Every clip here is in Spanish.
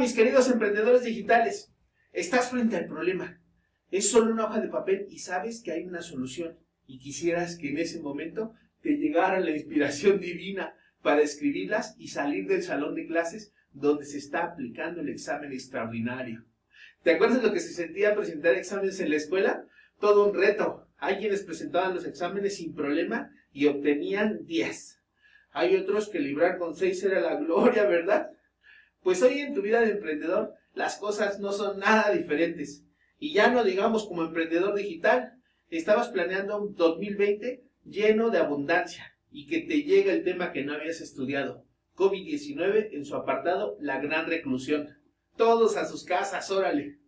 Mis queridos emprendedores digitales. Estás frente al problema. Es solo una hoja de papel y sabes que hay una solución. Y quisieras que en ese momento te llegara la inspiración divina para escribirlas y salir del salón de clases donde se está aplicando el examen extraordinario. ¿Te acuerdas lo que se sentía presentar exámenes en la escuela? Todo un reto. Hay quienes presentaban los exámenes sin problema y obtenían 10. Hay otros que librar con 6 era la gloria, ¿verdad? Pues hoy en tu vida de emprendedor las cosas no son nada diferentes. Y ya no digamos como emprendedor digital, estabas planeando un 2020 lleno de abundancia y que te llega el tema que no habías estudiado. COVID-19 en su apartado La Gran Reclusión. Todos a sus casas, órale.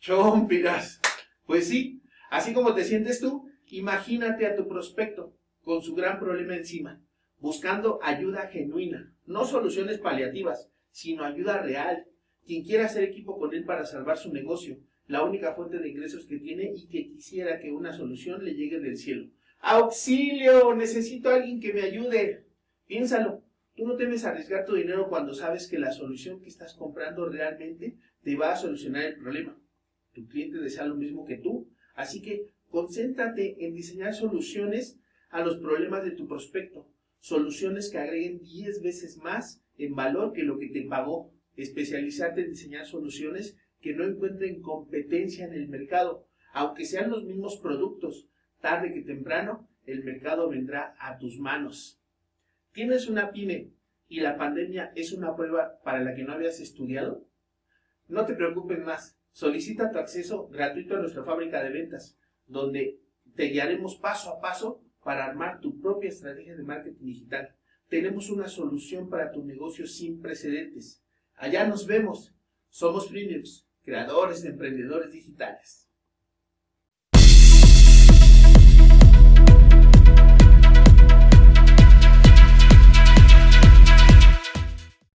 Chompiras. Pues sí, así como te sientes tú, imagínate a tu prospecto con su gran problema encima, buscando ayuda genuina, no soluciones paliativas, sino ayuda real. Quien quiera hacer equipo con él para salvar su negocio, la única fuente de ingresos que tiene y que quisiera que una solución le llegue del cielo. ¡Auxilio! Necesito a alguien que me ayude. Piénsalo. Tú no temes arriesgar tu dinero cuando sabes que la solución que estás comprando realmente te va a solucionar el problema. Tu cliente desea lo mismo que tú, así que concéntrate en diseñar soluciones a los problemas de tu prospecto. Soluciones que agreguen 10 veces más en valor que lo que te pagó. Especializarte en diseñar soluciones que no encuentren competencia en el mercado, aunque sean los mismos productos. Tarde que temprano, el mercado vendrá a tus manos. ¿Tienes una pyme y la pandemia es una prueba para la que no habías estudiado? No te preocupes más. Solicita tu acceso gratuito a nuestra fábrica de ventas, donde te guiaremos paso a paso para armar tu propia estrategia de marketing digital tenemos una solución para tu negocio sin precedentes. Allá nos vemos. Somos Premiums, creadores de emprendedores digitales.